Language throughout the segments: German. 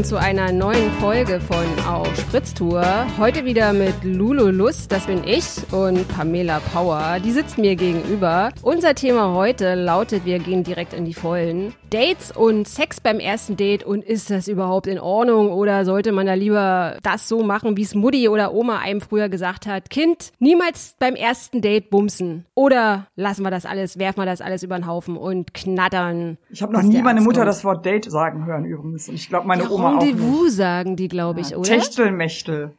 willkommen zu einer neuen Folge von Auf Spritztour. Heute wieder mit Lulu Lust, das bin ich, und Pamela Power, die sitzt mir gegenüber. Unser Thema heute lautet, wir gehen direkt in die Vollen. Dates und Sex beim ersten Date und ist das überhaupt in Ordnung oder sollte man da lieber das so machen, wie es Mutti oder Oma einem früher gesagt hat? Kind, niemals beim ersten Date bumsen. Oder lassen wir das alles, werfen wir das alles über den Haufen und knattern. Ich habe noch nie meine Mutter kommt. das Wort Date sagen hören übrigens. Und ich glaube meine ja, Oma auch. Rendezvous sagen die, glaube ich, ja, oder? Techtelmechtel.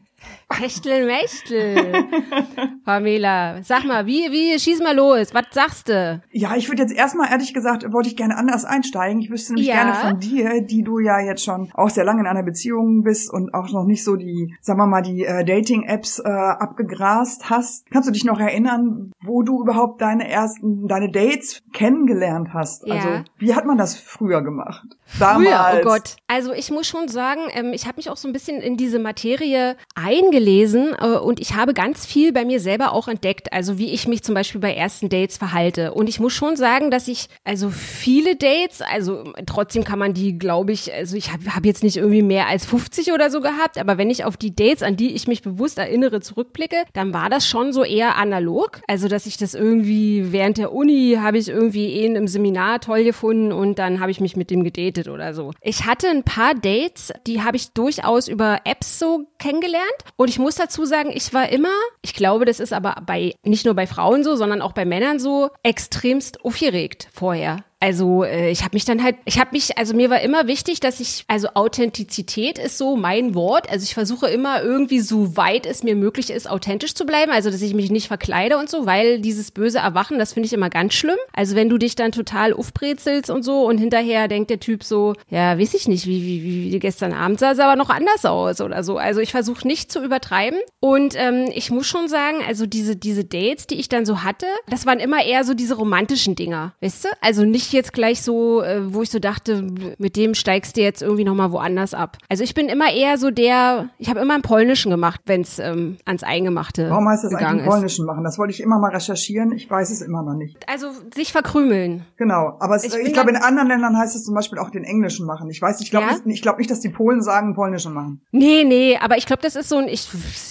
Techtelmechtel. Pamela, sag mal, wie, wie, schieß mal los, was sagst du? Ja, ich würde jetzt erstmal, ehrlich gesagt, wollte ich gerne anders einsteigen. Ich wüsste nämlich ja. gerne von dir, die du ja jetzt schon auch sehr lange in einer Beziehung bist und auch noch nicht so die, sagen wir mal, die äh, Dating-Apps äh, abgegrast hast. Kannst du dich noch erinnern, wo du überhaupt deine ersten, deine Dates kennengelernt hast? Ja. Also, wie hat man das früher gemacht? Damals. Früher, oh Gott. Also ich muss schon sagen, ähm, ich habe mich auch so ein bisschen in diese Materie eingelesen äh, und ich habe ganz viel bei mir selber auch entdeckt, also wie ich mich zum Beispiel bei ersten Dates verhalte. Und ich muss schon sagen, dass ich also viele Dates, also trotzdem kann man die, glaube ich, also ich habe hab jetzt nicht irgendwie mehr als 50 oder so gehabt, aber wenn ich auf die Dates, an die ich mich bewusst erinnere, zurückblicke, dann war das schon so eher analog. Also dass ich das irgendwie während der Uni habe ich irgendwie eh im Seminar toll gefunden und dann habe ich mich mit dem gedatet oder so. Ich hatte ein paar Dates, die habe ich durchaus über Apps so kennengelernt und ich muss dazu sagen, ich war immer, ich glaube, das ist aber bei nicht nur bei Frauen so, sondern auch bei Männern so, extremst aufgeregt vorher. Also äh, ich habe mich dann halt, ich habe mich, also mir war immer wichtig, dass ich, also Authentizität ist so mein Wort. Also ich versuche immer irgendwie so weit es mir möglich ist, authentisch zu bleiben. Also dass ich mich nicht verkleide und so, weil dieses böse Erwachen, das finde ich immer ganz schlimm. Also wenn du dich dann total aufbrezelst und so und hinterher denkt der Typ so, ja, weiß ich nicht, wie, wie, wie, wie gestern Abend sah es aber noch anders aus oder so. Also ich versuche nicht zu übertreiben. Und ähm, ich muss schon sagen, also diese, diese Dates, die ich dann so hatte, das waren immer eher so diese romantischen Dinger, weißt du? Also nicht jetzt gleich so, äh, wo ich so dachte, mit dem steigst du jetzt irgendwie nochmal woanders ab. Also ich bin immer eher so der, ich habe immer einen Polnischen gemacht, wenn es ähm, ans Eingemachte Warum heißt das eigentlich einen Polnischen machen? Das wollte ich immer mal recherchieren. Ich weiß es immer noch nicht. Also sich verkrümeln. Genau, aber es, ich, ich glaube, in anderen Ländern heißt es zum Beispiel auch den Englischen machen. Ich weiß, ich glaube ja? nicht, ich glaube nicht, dass die Polen sagen Polnischen machen. Nee, nee, aber ich glaube, das ist so ein, ich,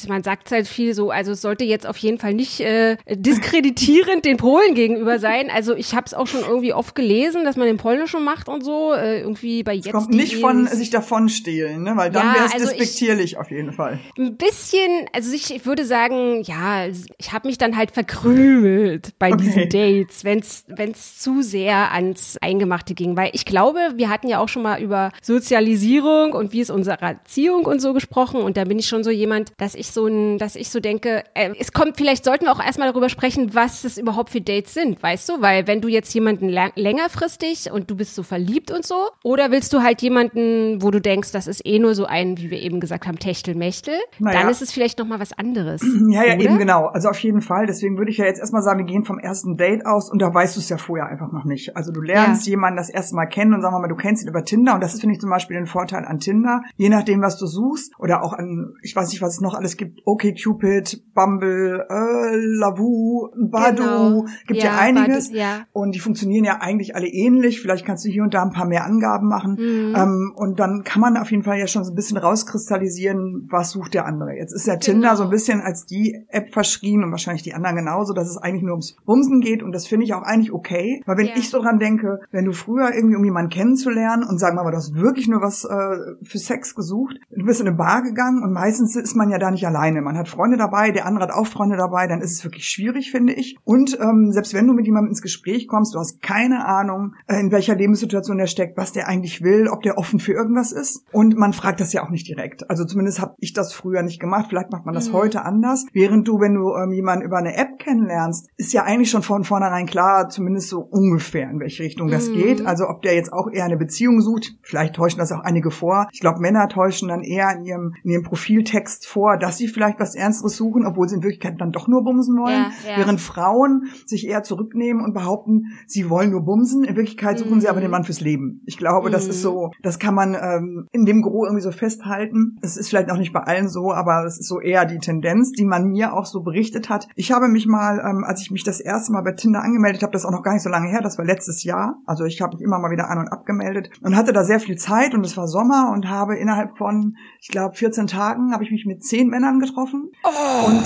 man sagt halt viel so, also es sollte jetzt auf jeden Fall nicht äh, diskreditierend den Polen gegenüber sein. Also ich habe es auch schon irgendwie oft gelesen gelesen, dass man den Polnischen macht und so. Äh, irgendwie bei jetzt. Es kommt nicht von sich davon stehlen, ne? Weil dann ja, wäre es also despektierlich ich, auf jeden Fall. Ein bisschen, also ich, ich würde sagen, ja, ich habe mich dann halt verkrümelt bei okay. diesen Dates, wenn es zu sehr ans Eingemachte ging. Weil ich glaube, wir hatten ja auch schon mal über Sozialisierung und wie ist unsere Erziehung und so gesprochen. Und da bin ich schon so jemand, dass ich so ein, dass ich so denke, äh, es kommt, vielleicht sollten wir auch erstmal darüber sprechen, was es überhaupt für Dates sind, weißt du? Weil wenn du jetzt jemanden länger längerfristig und du bist so verliebt und so? Oder willst du halt jemanden, wo du denkst, das ist eh nur so ein, wie wir eben gesagt haben, Techtelmechtel? Naja. Dann ist es vielleicht nochmal was anderes. Ja, ja, oder? eben genau. Also auf jeden Fall. Deswegen würde ich ja jetzt erstmal sagen, wir gehen vom ersten Date aus und da weißt du es ja vorher einfach noch nicht. Also du lernst ja. jemanden das erste Mal kennen und sagen wir mal, du kennst ihn über Tinder und das ist, finde ich, zum Beispiel ein Vorteil an Tinder. Je nachdem, was du suchst oder auch an, ich weiß nicht, was es noch alles gibt, OkCupid, Bumble, äh, Lavu, Badu, genau. gibt ja, ja einiges. Badu, ja. Und die funktionieren ja eigentlich alle ähnlich. Vielleicht kannst du hier und da ein paar mehr Angaben machen. Mhm. Ähm, und dann kann man auf jeden Fall ja schon so ein bisschen rauskristallisieren, was sucht der andere. Jetzt ist ja genau. Tinder so ein bisschen als die App verschrien und wahrscheinlich die anderen genauso, dass es eigentlich nur ums Bumsen geht. Und das finde ich auch eigentlich okay. Weil wenn yeah. ich so dran denke, wenn du früher irgendwie, um jemanden kennenzulernen und sagen wir mal, du hast wirklich nur was äh, für Sex gesucht, du bist in eine Bar gegangen und meistens ist man ja da nicht alleine. Man hat Freunde dabei, der andere hat auch Freunde dabei, dann ist es wirklich schwierig, finde ich. Und ähm, selbst wenn du mit jemandem ins Gespräch kommst, du hast keine Ahnung, Ahnung, in welcher Lebenssituation er steckt, was der eigentlich will, ob der offen für irgendwas ist. Und man fragt das ja auch nicht direkt. Also zumindest habe ich das früher nicht gemacht. Vielleicht macht man das mhm. heute anders. Während du, wenn du ähm, jemanden über eine App kennenlernst, ist ja eigentlich schon von vornherein klar, zumindest so ungefähr, in welche Richtung das mhm. geht. Also ob der jetzt auch eher eine Beziehung sucht, vielleicht täuschen das auch einige vor. Ich glaube, Männer täuschen dann eher in ihrem, in ihrem Profiltext vor, dass sie vielleicht was Ernsteres suchen, obwohl sie in Wirklichkeit dann doch nur bumsen wollen. Ja, ja. Während Frauen sich eher zurücknehmen und behaupten, sie wollen nur bumsen bumsen. In Wirklichkeit suchen mhm. sie aber den Mann fürs Leben. Ich glaube, mhm. das ist so, mhm. das kann man ähm, in dem Gro irgendwie so festhalten. Es ist vielleicht auch nicht bei allen so, aber es ist so eher die Tendenz, die man mir auch so berichtet hat. Ich habe mich mal, ähm, als ich mich das erste Mal bei Tinder angemeldet habe, das ist auch noch gar nicht so lange her, das war letztes Jahr. Also ich habe mich immer mal wieder an und abgemeldet und hatte da sehr viel Zeit und es war Sommer und habe innerhalb von, ich glaube, 14 Tagen habe ich mich mit zehn Männern getroffen. Oh. Und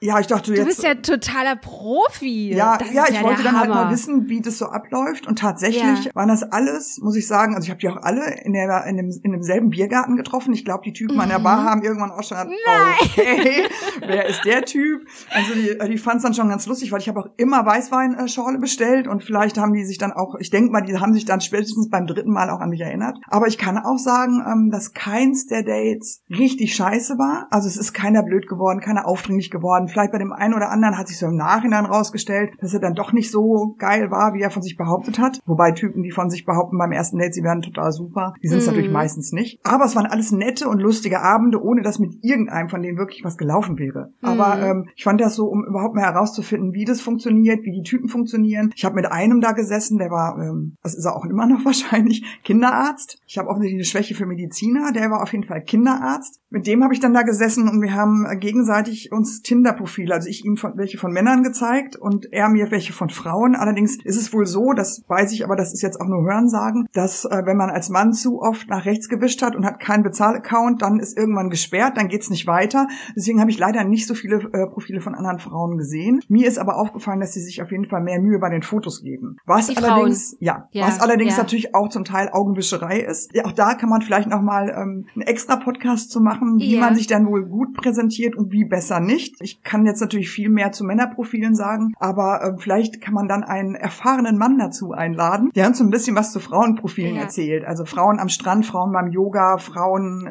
ja, ich dachte du jetzt. Du bist ja totaler Profi. Ja, ja, ich ja wollte dann halt mal wissen, wie das so abläuft. Und tatsächlich ja. waren das alles, muss ich sagen, also ich habe die auch alle in, der, in, dem, in demselben Biergarten getroffen. Ich glaube, die Typen mhm. an der Bar mhm. haben irgendwann auch schon Nein. okay, wer ist der Typ? Also die, die fanden es dann schon ganz lustig, weil ich habe auch immer Weißweinschorle bestellt und vielleicht haben die sich dann auch, ich denke mal, die haben sich dann spätestens beim dritten Mal auch an mich erinnert. Aber ich kann auch sagen, ähm, dass keins der Dates richtig scheiße war. Also es ist keiner blöd geworden, keiner aufdringlich geworden Vielleicht bei dem einen oder anderen hat sich so im Nachhinein rausgestellt, dass er dann doch nicht so geil war, wie er von sich behauptet hat. Wobei Typen, die von sich behaupten beim ersten Date, sie wären total super, die sind es mm. natürlich meistens nicht. Aber es waren alles nette und lustige Abende, ohne dass mit irgendeinem von denen wirklich was gelaufen wäre. Mm. Aber mhm. ähm, ich fand das so, um überhaupt mal herauszufinden, wie das funktioniert, wie die Typen funktionieren. Ich habe mit einem da gesessen, der war, ähm, das ist er auch immer noch wahrscheinlich, Kinderarzt. Ich habe offensichtlich eine Schwäche für Mediziner, der war auf jeden Fall Kinderarzt. Mit dem habe ich dann da gesessen und wir haben gegenseitig uns Tinder-Profile, also ich ihm von, welche von Männern gezeigt und er mir welche von Frauen. Allerdings ist es wohl so, das weiß ich, aber das ist jetzt auch nur Hörensagen, dass äh, wenn man als Mann zu oft nach rechts gewischt hat und hat keinen Bezahlaccount, dann ist irgendwann gesperrt, dann geht's nicht weiter. Deswegen habe ich leider nicht so viele äh, Profile von anderen Frauen gesehen. Mir ist aber aufgefallen, dass sie sich auf jeden Fall mehr Mühe bei den Fotos geben. Was allerdings, ja, ja, was allerdings ja. natürlich auch zum Teil Augenwischerei ist. Ja, auch da kann man vielleicht noch mal ähm, einen extra Podcast zu machen wie man sich dann wohl gut präsentiert und wie besser nicht. Ich kann jetzt natürlich viel mehr zu Männerprofilen sagen, aber äh, vielleicht kann man dann einen erfahrenen Mann dazu einladen, der uns so ein bisschen was zu Frauenprofilen ja. erzählt. Also Frauen am Strand, Frauen beim Yoga, Frauen,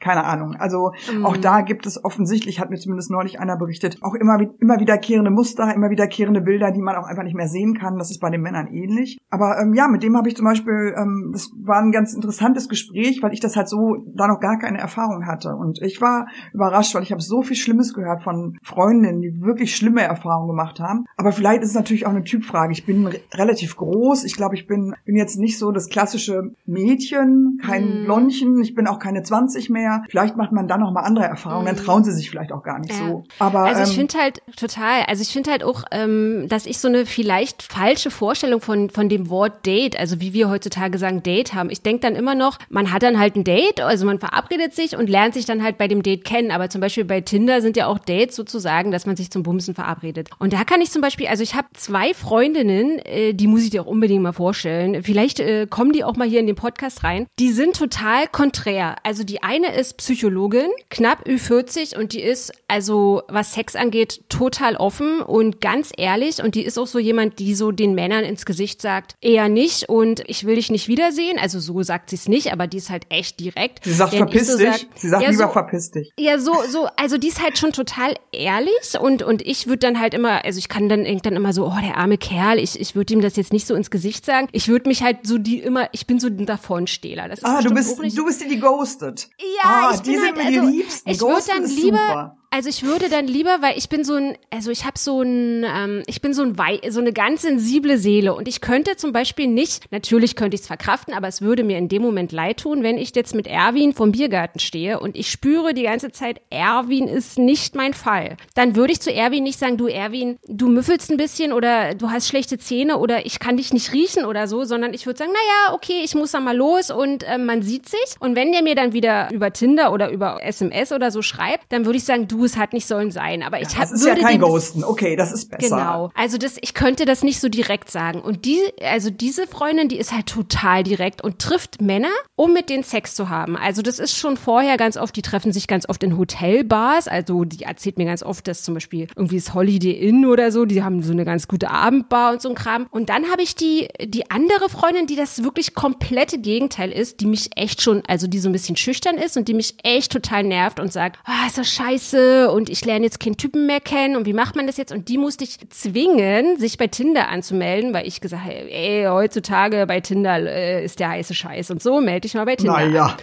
keine Ahnung. Also mhm. auch da gibt es offensichtlich, hat mir zumindest neulich einer berichtet, auch immer, immer wiederkehrende Muster, immer wiederkehrende Bilder, die man auch einfach nicht mehr sehen kann. Das ist bei den Männern ähnlich. Aber ähm, ja, mit dem habe ich zum Beispiel, ähm, das war ein ganz interessantes Gespräch, weil ich das halt so da noch gar keine Erfahrung hatte. Und ich war überrascht, weil ich habe so viel Schlimmes gehört von Freundinnen, die wirklich schlimme Erfahrungen gemacht haben. Aber vielleicht ist es natürlich auch eine Typfrage. Ich bin relativ groß. Ich glaube, ich bin, bin jetzt nicht so das klassische Mädchen, kein mhm. Blondchen. Ich bin auch keine 20 mehr. Vielleicht macht man dann noch mal andere Erfahrungen. Dann mhm. trauen sie sich vielleicht auch gar nicht ja. so. Aber also ich ähm, finde halt total. Also ich finde halt auch, ähm, dass ich so eine vielleicht falsche Vorstellung von von dem Wort Date, also wie wir heutzutage sagen Date haben. Ich denke dann immer noch, man hat dann halt ein Date, also man verabredet sich und lernt sich dann halt bei dem Date kennen. Aber zum Beispiel bei Tinder sind ja auch Dates sozusagen, dass man sich zum Bumsen verabredet. Und da kann ich zum Beispiel, also ich habe zwei Freundinnen, äh, die muss ich dir auch unbedingt mal vorstellen. Vielleicht äh, kommen die auch mal hier in den Podcast rein. Die sind total konträr. Also die eine ist Psychologin, knapp Ü40 und die ist, also was Sex angeht, total offen und ganz ehrlich. Und die ist auch so jemand, die so den Männern ins Gesicht sagt, eher nicht und ich will dich nicht wiedersehen. Also so sagt sie es nicht, aber die ist halt echt direkt. Sie sagt, verpiss so dich. Sag, sie sagt, ja, lieber so, verpiss dich. Ja, so, so, also die ist halt schon total ehrlich und, und ich würde dann halt immer, also ich kann dann, dann immer so, oh, der arme Kerl, ich, ich würde ihm das jetzt nicht so ins Gesicht sagen. Ich würde mich halt so die immer, ich bin so ein Davonstehler. Das ist ah, du bist, du bist die, die ghostet. Ja, ah, ich die bin sind halt, mir die also, liebsten. Ich würde dann lieber, super. Also ich würde dann lieber, weil ich bin so ein, also ich habe so ein, ähm, ich bin so ein so eine ganz sensible Seele und ich könnte zum Beispiel nicht, natürlich könnte ich es verkraften, aber es würde mir in dem Moment leid tun, wenn ich jetzt mit Erwin vom Biergarten stehe und ich spüre die ganze Zeit, Erwin ist nicht mein Fall. Dann würde ich zu Erwin nicht sagen, du Erwin, du müffelst ein bisschen oder du hast schlechte Zähne oder ich kann dich nicht riechen oder so, sondern ich würde sagen, naja, okay, ich muss da mal los und äh, man sieht sich. Und wenn der mir dann wieder über Tinder oder über SMS oder so schreibt, dann würde ich sagen, du, es hat nicht sollen sein. Aber ich ja, Das ist ja kein Ghosten. Okay, das ist besser. Genau. Also das, ich könnte das nicht so direkt sagen. Und die, also diese Freundin, die ist halt total direkt und trifft Männer, um mit denen Sex zu haben. Also das ist schon vorher ganz oft, die treffen sich ganz oft in Hotelbars. Also die erzählt mir ganz oft, dass zum Beispiel irgendwie das Holiday Inn oder so, die haben so eine ganz gute Abendbar und so ein Kram. Und dann habe ich die, die andere Freundin, die das wirklich komplette Gegenteil ist, die mich echt schon, also die so ein bisschen schüchtern ist und die mich echt total nervt und sagt, ah, ist das scheiße und ich lerne jetzt keinen Typen mehr kennen und wie macht man das jetzt? Und die musste ich zwingen, sich bei Tinder anzumelden, weil ich gesagt habe, ey, heutzutage bei Tinder äh, ist der heiße Scheiß und so, melde dich mal bei Tinder. Naja.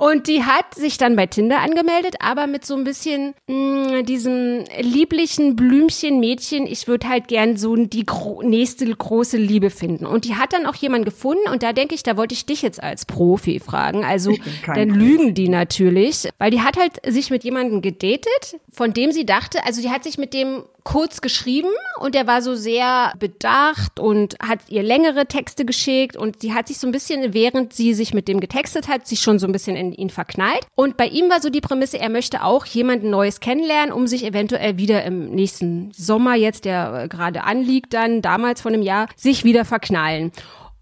Und die hat sich dann bei Tinder angemeldet, aber mit so ein bisschen mh, mm, diesem lieblichen Blümchen-Mädchen, ich würde halt gern so die gro nächste große Liebe finden. Und die hat dann auch jemanden gefunden und da denke ich, da wollte ich dich jetzt als Profi fragen. Also dann lügen die natürlich, weil die hat halt sich mit jemandem gedatet, von dem sie dachte, also die hat sich mit dem kurz geschrieben und der war so sehr bedacht und hat ihr längere Texte geschickt und sie hat sich so ein bisschen, während sie sich mit dem getextet hat, sich schon so ein bisschen in ihn verknallt. Und bei ihm war so die Prämisse, er möchte auch jemanden Neues kennenlernen, um sich eventuell wieder im nächsten Sommer jetzt, der gerade anliegt, dann damals vor einem Jahr, sich wieder verknallen.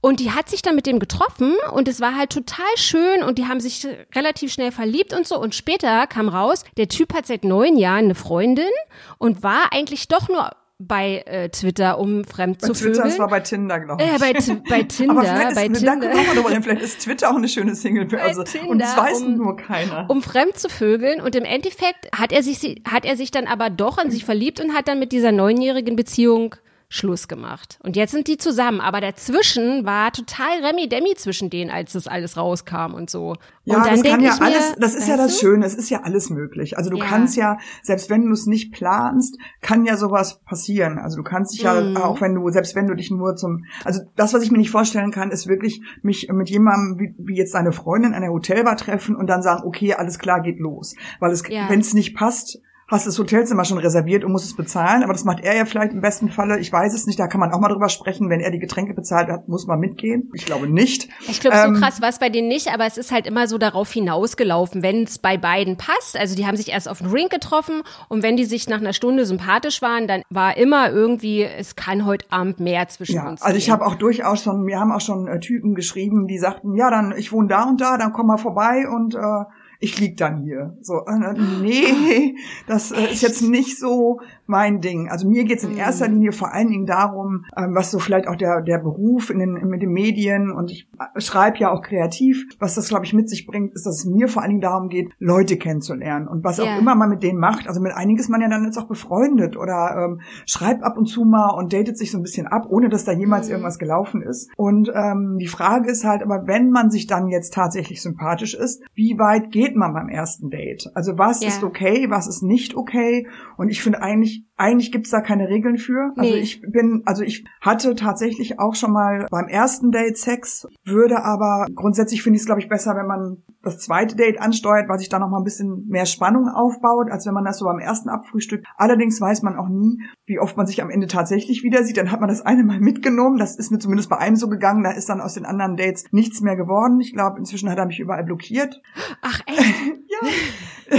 Und die hat sich dann mit dem getroffen und es war halt total schön und die haben sich relativ schnell verliebt und so. Und später kam raus, der Typ hat seit neun Jahren eine Freundin und war eigentlich doch nur bei äh, Twitter, um fremd bei zu Twitter, vögeln. Das war bei Tinder, glaube ich. Äh, bei, bei Tinder, Aber vielleicht bei ist, Tinder. Da vielleicht ist Twitter auch eine schöne Single. Also, Tinder, und das weiß um, nur keiner. Um fremd zu vögeln. Und im Endeffekt hat er sich, hat er sich dann aber doch an sich verliebt und hat dann mit dieser neunjährigen Beziehung Schluss gemacht. Und jetzt sind die zusammen. Aber dazwischen war total Remi-Demi zwischen denen, als das alles rauskam und so. Ja, und dann das kann ja mir, alles, das ist ja das du? Schöne, es ist ja alles möglich. Also du ja. kannst ja, selbst wenn du es nicht planst, kann ja sowas passieren. Also du kannst dich ja, mm. auch wenn du, selbst wenn du dich nur zum, also das, was ich mir nicht vorstellen kann, ist wirklich mich mit jemandem, wie, wie jetzt deine Freundin an der Hotelbar treffen und dann sagen, okay, alles klar, geht los. Weil es, ja. wenn es nicht passt, hast das Hotelzimmer schon reserviert und musst es bezahlen, aber das macht er ja vielleicht im besten Falle. Ich weiß es nicht, da kann man auch mal drüber sprechen. Wenn er die Getränke bezahlt hat, muss man mitgehen. Ich glaube nicht. Ich glaube, ähm, so krass war es bei denen nicht, aber es ist halt immer so darauf hinausgelaufen, wenn es bei beiden passt. Also die haben sich erst auf den Ring getroffen und wenn die sich nach einer Stunde sympathisch waren, dann war immer irgendwie, es kann heute Abend mehr zwischen ja, uns. Also ich habe auch durchaus schon, wir haben auch schon äh, Typen geschrieben, die sagten, ja, dann ich wohne da und da, dann komm mal vorbei und äh, ich lieg dann hier. So, äh, nee, das äh, ist jetzt nicht so mein Ding. Also mir geht's in erster mhm. Linie vor allen Dingen darum, ähm, was so vielleicht auch der, der Beruf in den, mit den Medien und ich äh, schreibe ja auch kreativ, was das, glaube ich, mit sich bringt, ist, dass es mir vor allen Dingen darum geht, Leute kennenzulernen und was yeah. auch immer man mit denen macht. Also mit einigen ist man ja dann jetzt auch befreundet oder ähm, schreibt ab und zu mal und datet sich so ein bisschen ab, ohne dass da jemals mhm. irgendwas gelaufen ist. Und ähm, die Frage ist halt aber, wenn man sich dann jetzt tatsächlich sympathisch ist, wie weit geht man beim ersten Date? Also was yeah. ist okay, was ist nicht okay? Und ich finde eigentlich, eigentlich gibt's da keine Regeln für. Also nee. ich bin, also ich hatte tatsächlich auch schon mal beim ersten Date Sex, würde aber grundsätzlich finde ich es, glaube ich, besser, wenn man das zweite Date ansteuert, weil sich da noch mal ein bisschen mehr Spannung aufbaut, als wenn man das so beim ersten abfrühstückt. Allerdings weiß man auch nie, wie oft man sich am Ende tatsächlich wieder sieht. Dann hat man das eine Mal mitgenommen. Das ist mir zumindest bei einem so gegangen. Da ist dann aus den anderen Dates nichts mehr geworden. Ich glaube, inzwischen hat er mich überall blockiert. Ach echt? ja.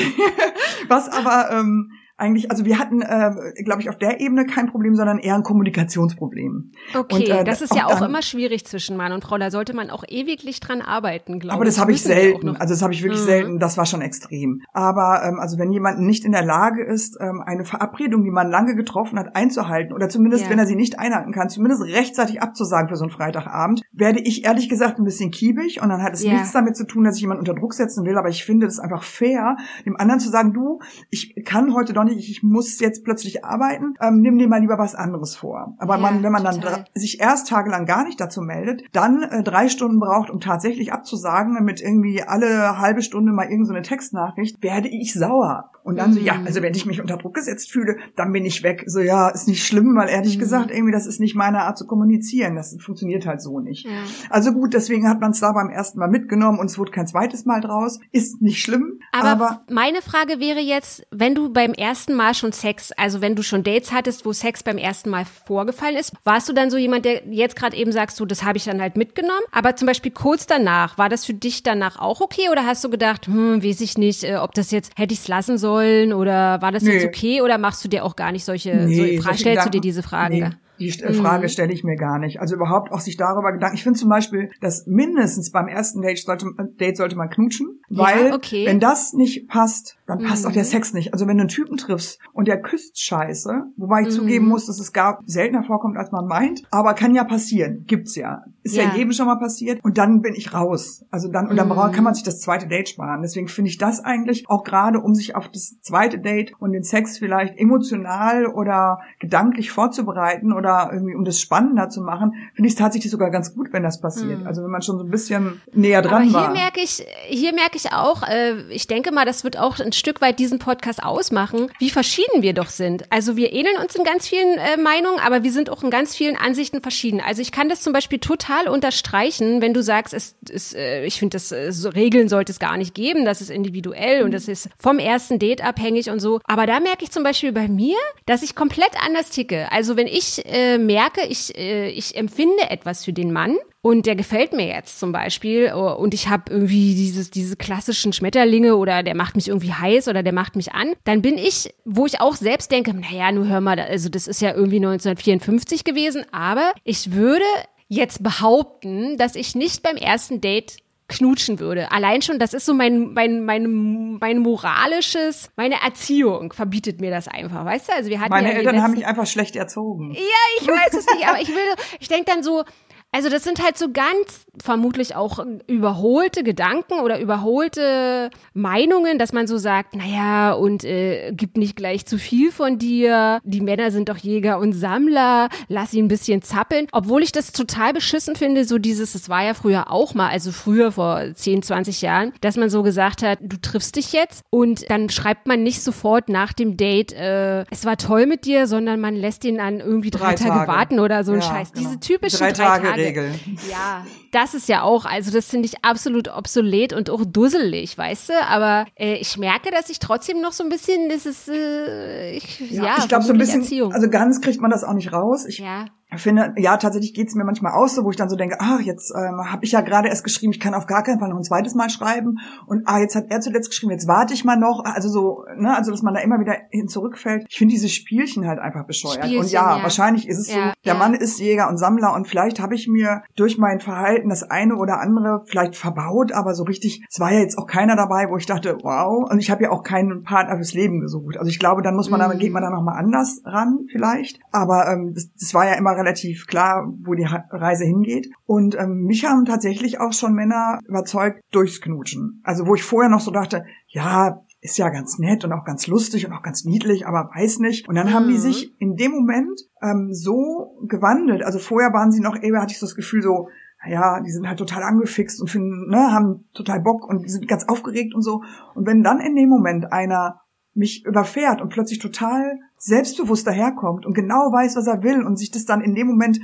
Was aber ähm, eigentlich, also wir hatten, äh, glaube ich, auf der Ebene kein Problem, sondern eher ein Kommunikationsproblem. Okay, und, äh, das ist ja auch dann, immer schwierig zwischen Mann und Frau. Da sollte man auch ewiglich dran arbeiten, glaube ich. Aber das habe ich selten. Also das habe ich wirklich mhm. selten. Das war schon extrem. Aber ähm, also wenn jemand nicht in der Lage ist, ähm, eine Verabredung, die man lange getroffen hat, einzuhalten oder zumindest, ja. wenn er sie nicht einhalten kann, zumindest rechtzeitig abzusagen für so einen Freitagabend, werde ich ehrlich gesagt ein bisschen kiebig und dann hat es ja. nichts damit zu tun, dass ich jemanden unter Druck setzen will. Aber ich finde es einfach fair, dem anderen zu sagen, du, ich kann heute doch nicht, ich muss jetzt plötzlich arbeiten, ähm, nimm dir mal lieber was anderes vor. Aber ja, man, wenn man dann sich erst tagelang gar nicht dazu meldet, dann äh, drei Stunden braucht, um tatsächlich abzusagen, mit irgendwie alle halbe Stunde mal irgendeine so Textnachricht, werde ich sauer. Und dann so, ja, mhm. also wenn ich mich unter Druck gesetzt fühle, dann bin ich weg. So, ja, ist nicht schlimm, weil ehrlich mhm. gesagt, irgendwie, das ist nicht meine Art zu kommunizieren. Das funktioniert halt so nicht. Ja. Also gut, deswegen hat man es da beim ersten Mal mitgenommen und es wurde kein zweites Mal draus. Ist nicht schlimm. Aber, aber meine Frage wäre jetzt, wenn du beim ersten Mal schon Sex, also wenn du schon Dates hattest, wo Sex beim ersten Mal vorgefallen ist, warst du dann so jemand, der jetzt gerade eben sagst, du, das habe ich dann halt mitgenommen, aber zum Beispiel kurz danach, war das für dich danach auch okay oder hast du gedacht, hm, weiß ich nicht, äh, ob das jetzt, hätte ich es lassen sollen oder war das nee. jetzt okay oder machst du dir auch gar nicht solche, nee, so, stellst du dir diese Fragen? Nee. Die äh, Frage mhm. stelle ich mir gar nicht. Also überhaupt auch sich darüber Gedanken. Ich finde zum Beispiel, dass mindestens beim ersten Date sollte, Date sollte man knutschen, weil ja, okay. wenn das nicht passt, dann passt mhm. auch der mhm. Sex nicht. Also wenn du einen Typen triffst und der küsst scheiße, wobei ich mhm. zugeben muss, dass es gar seltener vorkommt, als man meint, aber kann ja passieren, gibt's ja. Ist ja, ja jedem schon mal passiert und dann bin ich raus. Also dann, und dann mhm. kann man sich das zweite Date sparen. Deswegen finde ich das eigentlich auch gerade, um sich auf das zweite Date und den Sex vielleicht emotional oder gedanklich vorzubereiten oder oder irgendwie um das spannender zu machen, finde ich es tatsächlich sogar ganz gut, wenn das passiert. Mhm. Also wenn man schon so ein bisschen näher dran Aber hier war. merke ich, hier merke ich auch, äh, ich denke mal, das wird auch ein Stück weit diesen Podcast ausmachen, wie verschieden wir doch sind. Also wir ähneln uns in ganz vielen äh, Meinungen, aber wir sind auch in ganz vielen Ansichten verschieden. Also ich kann das zum Beispiel total unterstreichen, wenn du sagst, es, es äh, ich finde, das äh, so Regeln sollte es gar nicht geben, das ist individuell und das ist vom ersten Date abhängig und so. Aber da merke ich zum Beispiel bei mir, dass ich komplett anders ticke. Also wenn ich äh, merke, ich, äh, ich empfinde etwas für den Mann, und der gefällt mir jetzt zum Beispiel. Oh, und ich habe irgendwie dieses diese klassischen Schmetterlinge oder der macht mich irgendwie heiß oder der macht mich an, dann bin ich, wo ich auch selbst denke, naja, nur hör mal, also das ist ja irgendwie 1954 gewesen, aber ich würde jetzt behaupten, dass ich nicht beim ersten Date knutschen würde. Allein schon, das ist so mein, mein, mein, mein moralisches, meine Erziehung verbietet mir das einfach, weißt du? Also wir hatten Meine ja Eltern letzten... haben mich einfach schlecht erzogen. Ja, ich weiß es nicht, aber ich will, ich denke dann so, also das sind halt so ganz vermutlich auch überholte Gedanken oder überholte Meinungen, dass man so sagt, naja, und äh, gib nicht gleich zu viel von dir. Die Männer sind doch Jäger und Sammler, lass ihn ein bisschen zappeln. Obwohl ich das total beschissen finde, so dieses, das war ja früher auch mal, also früher vor 10, 20 Jahren, dass man so gesagt hat, du triffst dich jetzt und dann schreibt man nicht sofort nach dem Date, äh, es war toll mit dir, sondern man lässt ihn an irgendwie drei, drei Tage. Tage. warten oder so ein ja, Scheiß. Genau. Diese typischen drei, drei Tage. Tage Regel. Ja, das ist ja auch, also das finde ich absolut obsolet und auch dusselig, weißt du? Aber äh, ich merke, dass ich trotzdem noch so ein bisschen, das ist, äh, ich, ja, ja ich glaube so ein bisschen, Erziehung. also ganz kriegt man das auch nicht raus. Ich, ja finde, ja, tatsächlich geht's mir manchmal aus, so, wo ich dann so denke, ach, jetzt ähm, habe ich ja gerade erst geschrieben, ich kann auf gar keinen Fall noch ein zweites Mal schreiben und ah, jetzt hat er zuletzt geschrieben, jetzt warte ich mal noch, also so, ne, also dass man da immer wieder hin zurückfällt. Ich finde diese Spielchen halt einfach bescheuert. Spielchen, und ja, ja, wahrscheinlich ist es ja, so, der ja. Mann ist Jäger und Sammler und vielleicht habe ich mir durch mein Verhalten das eine oder andere vielleicht verbaut, aber so richtig, es war ja jetzt auch keiner dabei, wo ich dachte, wow, und ich habe ja auch keinen Partner fürs Leben gesucht. Also ich glaube, dann muss man, mhm. dann geht man da nochmal anders ran vielleicht, aber ähm, das, das war ja immer relativ klar, wo die Reise hingeht. Und ähm, mich haben tatsächlich auch schon Männer überzeugt durchs Knutschen. Also wo ich vorher noch so dachte, ja, ist ja ganz nett und auch ganz lustig und auch ganz niedlich, aber weiß nicht. Und dann mhm. haben die mhm. sich in dem Moment ähm, so gewandelt. Also vorher waren sie noch, eben hatte ich so das Gefühl so, ja, die sind halt total angefixt und finden, ne, haben total Bock und sind ganz aufgeregt und so. Und wenn dann in dem Moment einer mich überfährt und plötzlich total selbstbewusst daherkommt und genau weiß, was er will und sich das dann in dem Moment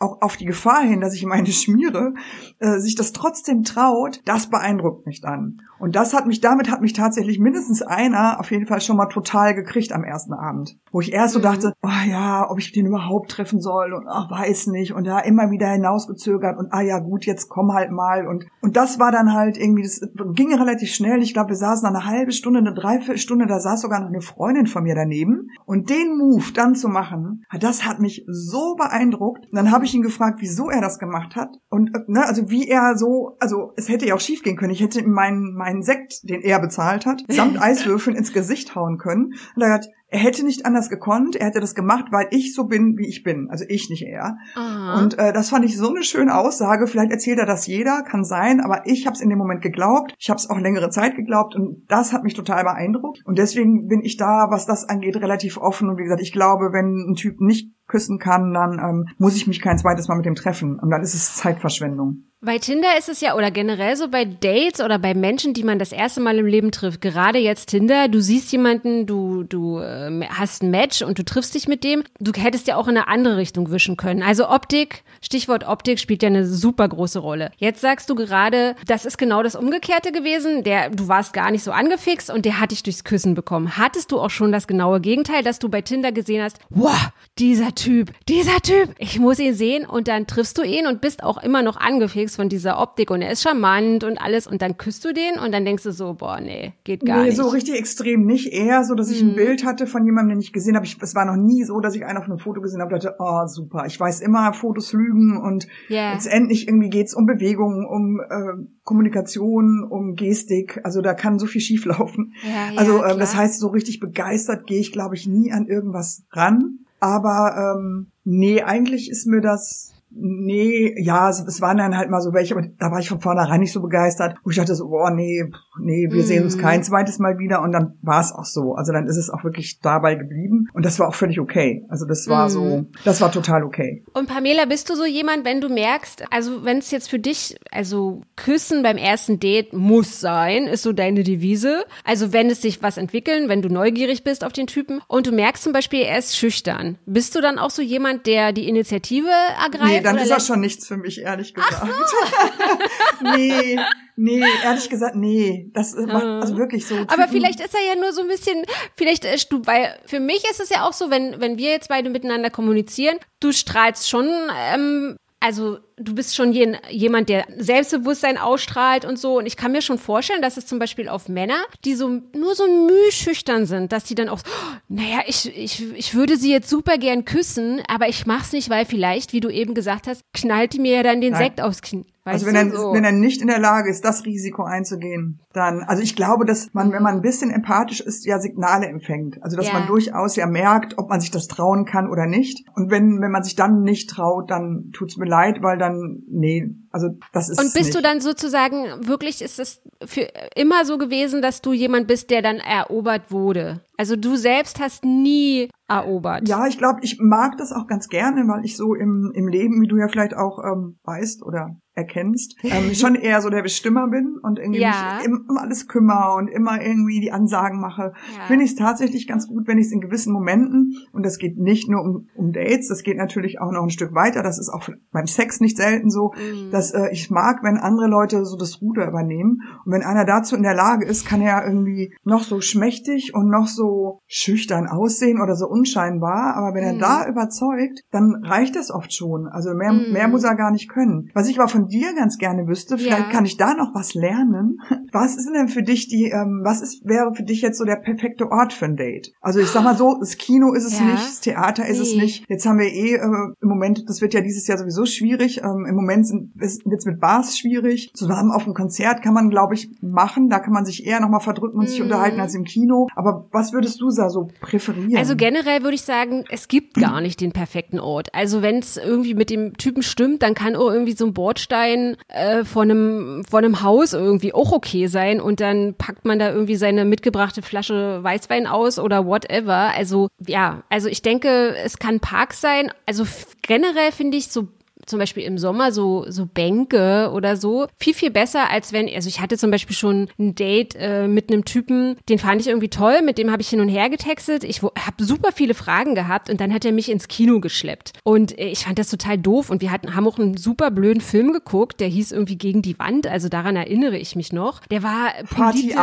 auch auf die Gefahr hin, dass ich meine schmiere, äh, sich das trotzdem traut, das beeindruckt mich dann. Und das hat mich, damit hat mich tatsächlich mindestens einer auf jeden Fall schon mal total gekriegt am ersten Abend. Wo ich erst so mhm. dachte, oh ja, ob ich den überhaupt treffen soll und ach, weiß nicht. Und da immer wieder hinausgezögert und ah ja, gut, jetzt komm halt mal. Und, und das war dann halt irgendwie, das ging relativ schnell. Ich glaube, wir saßen eine halbe Stunde, eine Dreiviertelstunde, da saß sogar noch eine Freundin von mir daneben. Und den Move dann zu machen, das hat mich so beeindruckt. Und dann habe ich ihn gefragt, wieso er das gemacht hat. Und ne, also wie er so, also es hätte ja auch schief gehen können. Ich hätte meinen meinen Sekt, den er bezahlt hat, samt Eiswürfeln ins Gesicht hauen können. Und er hat, er hätte nicht anders gekonnt, er hätte das gemacht, weil ich so bin, wie ich bin. Also ich, nicht er. Aha. Und äh, das fand ich so eine schöne Aussage. Vielleicht erzählt er das jeder, kann sein, aber ich habe es in dem Moment geglaubt. Ich habe es auch längere Zeit geglaubt und das hat mich total beeindruckt. Und deswegen bin ich da, was das angeht, relativ offen. Und wie gesagt, ich glaube, wenn ein Typ nicht küssen kann, dann ähm, muss ich mich kein zweites Mal mit dem treffen. Und dann ist es Zeitverschwendung. Bei Tinder ist es ja, oder generell so bei Dates oder bei Menschen, die man das erste Mal im Leben trifft, gerade jetzt Tinder, du siehst jemanden, du, du äh, hast ein Match und du triffst dich mit dem, du hättest ja auch in eine andere Richtung wischen können. Also Optik, Stichwort Optik spielt ja eine super große Rolle. Jetzt sagst du gerade, das ist genau das Umgekehrte gewesen, der, du warst gar nicht so angefixt und der hat dich durchs Küssen bekommen. Hattest du auch schon das genaue Gegenteil, dass du bei Tinder gesehen hast, wow, dieser Typ, dieser Typ, ich muss ihn sehen und dann triffst du ihn und bist auch immer noch angefixt angefixt von dieser Optik und er ist charmant und alles und dann küsst du den und dann denkst du so, boah, nee, geht gar nee, nicht. Nee, so richtig extrem nicht. Eher so, dass ich mhm. ein Bild hatte von jemandem, den ich gesehen habe. Ich, es war noch nie so, dass ich einen auf einem Foto gesehen habe und dachte, oh, super. Ich weiß immer, Fotos lügen und yeah. letztendlich irgendwie geht's um Bewegung, um äh, Kommunikation, um Gestik. Also da kann so viel schieflaufen. Ja, ja, also äh, das heißt, so richtig begeistert gehe ich, glaube ich, nie an irgendwas ran. Aber ähm, nee, eigentlich ist mir das Nee, ja, es, es, waren dann halt mal so welche, aber da war ich von vornherein nicht so begeistert, wo ich dachte so, oh nee, nee, wir mm. sehen uns mhm. kein zweites Mal wieder und dann war es auch so. Also dann ist es auch wirklich dabei geblieben und das war auch völlig okay. Also das war mm. so, mhm. das war total okay. Und Pamela, bist du so jemand, wenn du merkst, also wenn es jetzt für dich, also küssen beim ersten Date muss sein, ist so deine Devise. Also wenn es sich was entwickeln, wenn du neugierig bist auf den Typen und du merkst zum Beispiel, er ist schüchtern, bist du dann auch so jemand, der die Initiative ergreift? Nee, dann ist das schon nichts für mich, ehrlich gesagt. So. nee, nee, ehrlich gesagt, nee. Das macht also wirklich so. Aber vielleicht ist er ja nur so ein bisschen, vielleicht, äh, du, weil für mich ist es ja auch so, wenn, wenn wir jetzt beide miteinander kommunizieren, du strahlst schon ähm, also du bist schon jen, jemand, der Selbstbewusstsein ausstrahlt und so. Und ich kann mir schon vorstellen, dass es zum Beispiel auf Männer, die so nur so mühschüchtern sind, dass die dann auch, oh, naja, ich, ich, ich würde sie jetzt super gern küssen, aber ich mach's nicht, weil vielleicht, wie du eben gesagt hast, knallt die mir ja dann den Nein. Sekt aufs Knie. Weißt also wenn er, so? wenn er nicht in der Lage ist, das Risiko einzugehen, dann, also ich glaube, dass man, wenn man ein bisschen empathisch ist, ja Signale empfängt. Also dass ja. man durchaus ja merkt, ob man sich das trauen kann oder nicht. Und wenn, wenn man sich dann nicht traut, dann tut's mir leid, weil dann, nee, also das ist. Und bist nicht. du dann sozusagen wirklich, ist es für immer so gewesen, dass du jemand bist, der dann erobert wurde? Also du selbst hast nie erobert. Ja, ich glaube, ich mag das auch ganz gerne, weil ich so im, im Leben, wie du ja vielleicht auch ähm, weißt oder erkennst, ähm, schon eher so der Bestimmer bin und irgendwie ja. mich um alles kümmere und immer irgendwie die Ansagen mache. Ja. Finde ich es tatsächlich ganz gut, wenn ich es in gewissen Momenten, und das geht nicht nur um, um Dates, das geht natürlich auch noch ein Stück weiter, das ist auch beim Sex nicht selten so, mhm. dass äh, ich mag, wenn andere Leute so das Ruder übernehmen. Und wenn einer dazu in der Lage ist, kann er irgendwie noch so schmächtig und noch so schüchtern aussehen oder so unscheinbar, aber wenn mhm. er da überzeugt, dann reicht das oft schon. Also mehr, mhm. mehr muss er gar nicht können. Was ich aber von dir ganz gerne wüsste, vielleicht ja. kann ich da noch was lernen. Was ist denn für dich die, ähm, was ist, wäre für dich jetzt so der perfekte Ort für ein Date? Also ich sag mal so, das Kino ist es ja. nicht, das Theater ist nee. es nicht. Jetzt haben wir eh äh, im Moment, das wird ja dieses Jahr sowieso schwierig. Ähm, Im Moment sind, ist jetzt mit Bars schwierig. Zusammen auf dem Konzert kann man, glaube ich, machen. Da kann man sich eher nochmal verdrücken und mhm. sich unterhalten als im Kino. Aber was würdest du da so präferieren? Also generell würde ich sagen, es gibt gar nicht den perfekten Ort. Also wenn es irgendwie mit dem Typen stimmt, dann kann auch irgendwie so ein Bordstein Bordstein äh, von einem von einem Haus irgendwie auch okay sein und dann packt man da irgendwie seine mitgebrachte Flasche Weißwein aus oder whatever. Also ja, also ich denke, es kann Park sein. Also generell finde ich so zum Beispiel im Sommer so, so Bänke oder so viel, viel besser, als wenn, also ich hatte zum Beispiel schon ein Date äh, mit einem Typen, den fand ich irgendwie toll, mit dem habe ich hin und her getextet. Ich habe super viele Fragen gehabt und dann hat er mich ins Kino geschleppt. Und äh, ich fand das total doof und wir hatten, haben auch einen super blöden Film geguckt, der hieß irgendwie Gegen die Wand, also daran erinnere ich mich noch. Der war. Party und,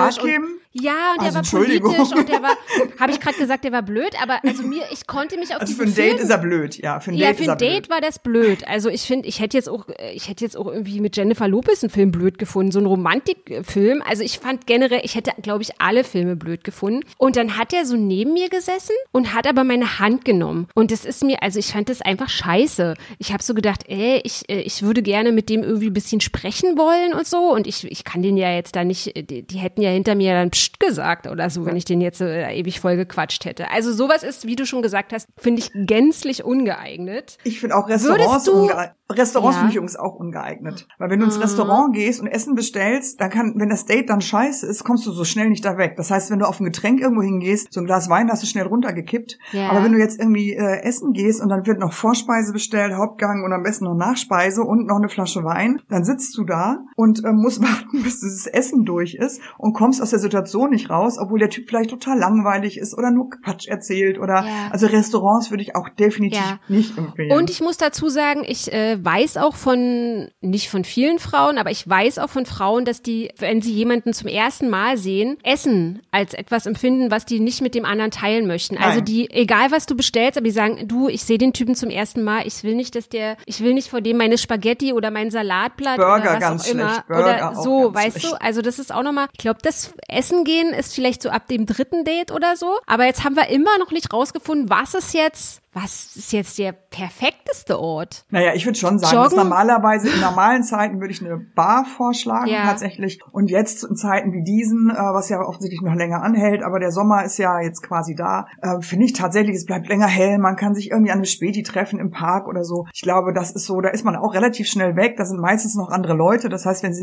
ja, und der also, war politisch und der war, habe ich gerade gesagt, der war blöd, aber also mir, ich konnte mich auf also diesen für ein Date ist er blöd, ja, für ein ja, Date für ein Date blöd. war das blöd. Also ich finde, ich hätte jetzt auch, ich hätte jetzt auch irgendwie mit Jennifer Lopez einen Film blöd gefunden, so einen Romantikfilm. Also ich fand generell, ich hätte, glaube ich, alle Filme blöd gefunden. Und dann hat er so neben mir gesessen und hat aber meine Hand genommen. Und das ist mir, also ich fand das einfach scheiße. Ich habe so gedacht, ey, ich, äh, ich würde gerne mit dem irgendwie ein bisschen sprechen wollen und so. Und ich, ich kann den ja jetzt da nicht, die, die hätten ja hinter mir dann Psst gesagt oder so, wenn ich den jetzt äh, ewig voll gequatscht hätte. Also sowas ist, wie du schon gesagt hast, finde ich gänzlich ungeeignet. Ich finde auch Restaurants ungeeignet. Restaurants ja. finde ich übrigens auch ungeeignet. Weil wenn du ins mhm. Restaurant gehst und Essen bestellst, dann kann, wenn das Date dann scheiße ist, kommst du so schnell nicht da weg. Das heißt, wenn du auf ein Getränk irgendwo hingehst, so ein Glas Wein hast du schnell runtergekippt. Ja. Aber wenn du jetzt irgendwie äh, essen gehst und dann wird noch Vorspeise bestellt, Hauptgang und am besten noch Nachspeise und noch eine Flasche Wein, dann sitzt du da und äh, musst warten, bis dieses Essen durch ist und kommst aus der Situation nicht raus, obwohl der Typ vielleicht total langweilig ist oder nur Quatsch erzählt oder ja. also Restaurants würde ich auch definitiv nicht empfehlen. Und ich muss dazu sagen, ich äh, weiß auch von, nicht von vielen Frauen, aber ich weiß auch von Frauen, dass die, wenn sie jemanden zum ersten Mal sehen, Essen als etwas empfinden, was die nicht mit dem anderen teilen möchten. Also Nein. Also die, egal was du bestellst, aber die sagen, du, ich sehe den Typen zum ersten Mal, ich will nicht, dass der, ich will nicht vor dem meine Spaghetti oder mein Salatblatt Burger oder was ganz auch immer. Schlecht. Burger oder so, weißt schlecht. du? Also das ist auch nochmal, ich glaube, das Essen gehen ist vielleicht so ab dem dritten Date oder so. Aber jetzt haben wir immer noch nicht rausgefunden, was ist jetzt was ist jetzt der perfekteste Ort? Naja, ich würde schon sagen, normalerweise in normalen Zeiten würde ich eine Bar vorschlagen ja. tatsächlich. Und jetzt in Zeiten wie diesen, äh, was ja offensichtlich noch länger anhält, aber der Sommer ist ja jetzt quasi da, äh, finde ich tatsächlich, es bleibt länger hell, man kann sich irgendwie an eine Späti treffen im Park oder so. Ich glaube, das ist so, da ist man auch relativ schnell weg, da sind meistens noch andere Leute. Das heißt, wenn die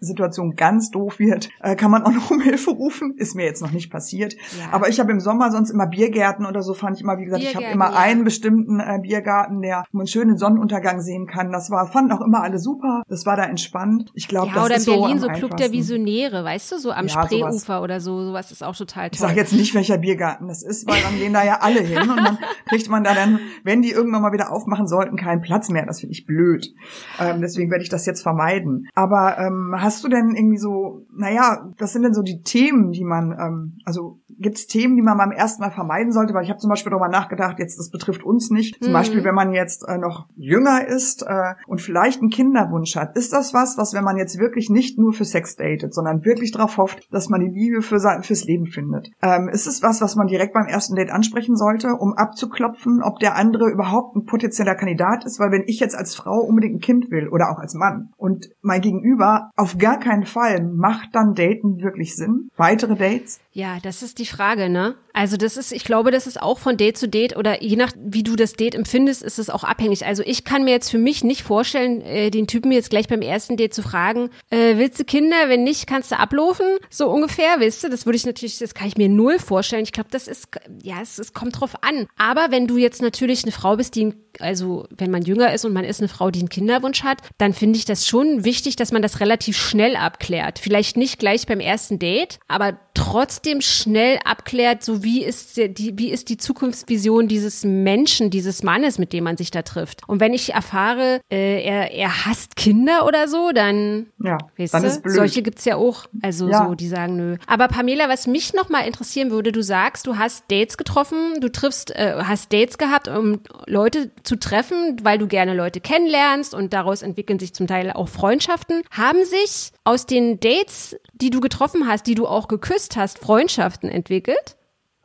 Situation, ganz doof wird, äh, kann man auch noch um Hilfe rufen. Ist mir jetzt noch nicht passiert. Ja. Aber ich habe im Sommer sonst immer Biergärten oder so, fand ich immer, wie gesagt, ich habe immer. Einen bestimmten äh, Biergarten, der man schönen Sonnenuntergang sehen kann. Das war, fanden auch immer alle super. Das war da entspannt. Ich glaube, ja, das oder ist in Berlin so, so Club der Visionäre, weißt du, so am ja, Spreeufer sowas. oder so. Sowas ist auch total toll. Ich sag jetzt nicht, welcher Biergarten das ist, weil dann gehen da ja alle hin und dann kriegt man da dann, wenn die irgendwann mal wieder aufmachen sollten, keinen Platz mehr. Das finde ich blöd. Ähm, deswegen werde ich das jetzt vermeiden. Aber ähm, hast du denn irgendwie so, naja, was sind denn so die Themen, die man, ähm, also gibt es Themen, die man beim ersten Mal vermeiden sollte? Weil ich habe zum Beispiel darüber nachgedacht, jetzt das betrifft uns nicht. Zum mhm. Beispiel, wenn man jetzt äh, noch jünger ist äh, und vielleicht einen Kinderwunsch hat, ist das was, was wenn man jetzt wirklich nicht nur für Sex datet, sondern wirklich darauf hofft, dass man die Liebe für sein, fürs Leben findet? Ähm, ist es was, was man direkt beim ersten Date ansprechen sollte, um abzuklopfen, ob der andere überhaupt ein potenzieller Kandidat ist? Weil wenn ich jetzt als Frau unbedingt ein Kind will oder auch als Mann und mein Gegenüber auf gar keinen Fall macht dann Daten wirklich Sinn? Weitere Dates? Ja, das ist die Frage, ne? Also das ist, ich glaube, das ist auch von Date zu Date oder je nach wie du das Date empfindest, ist es auch abhängig. Also ich kann mir jetzt für mich nicht vorstellen, äh, den Typen jetzt gleich beim ersten Date zu fragen, äh, willst du Kinder? Wenn nicht, kannst du ablaufen, so ungefähr, weißt du? Das würde ich natürlich, das kann ich mir null vorstellen. Ich glaube, das ist, ja, es, es kommt drauf an. Aber wenn du jetzt natürlich eine Frau bist, die, also wenn man jünger ist und man ist eine Frau, die einen Kinderwunsch hat, dann finde ich das schon wichtig, dass man das relativ schnell abklärt. Vielleicht nicht gleich beim ersten Date, aber trotzdem schnell abklärt, so wie ist die, wie ist die Zukunftsvision dieses Menschen, dieses Mannes, mit dem man sich da trifft. Und wenn ich erfahre, äh, er, er hasst Kinder oder so, dann, ja, weißt dann du, ist blöd. solche gibt's ja auch. Also ja. so, die sagen nö. Aber Pamela, was mich noch mal interessieren würde, du sagst, du hast Dates getroffen, du triffst, äh, hast Dates gehabt, um Leute zu treffen, weil du gerne Leute kennenlernst und daraus entwickeln sich zum Teil auch Freundschaften. Haben sich aus den Dates, die du getroffen hast, die du auch geküsst hast, Freundschaften entwickelt?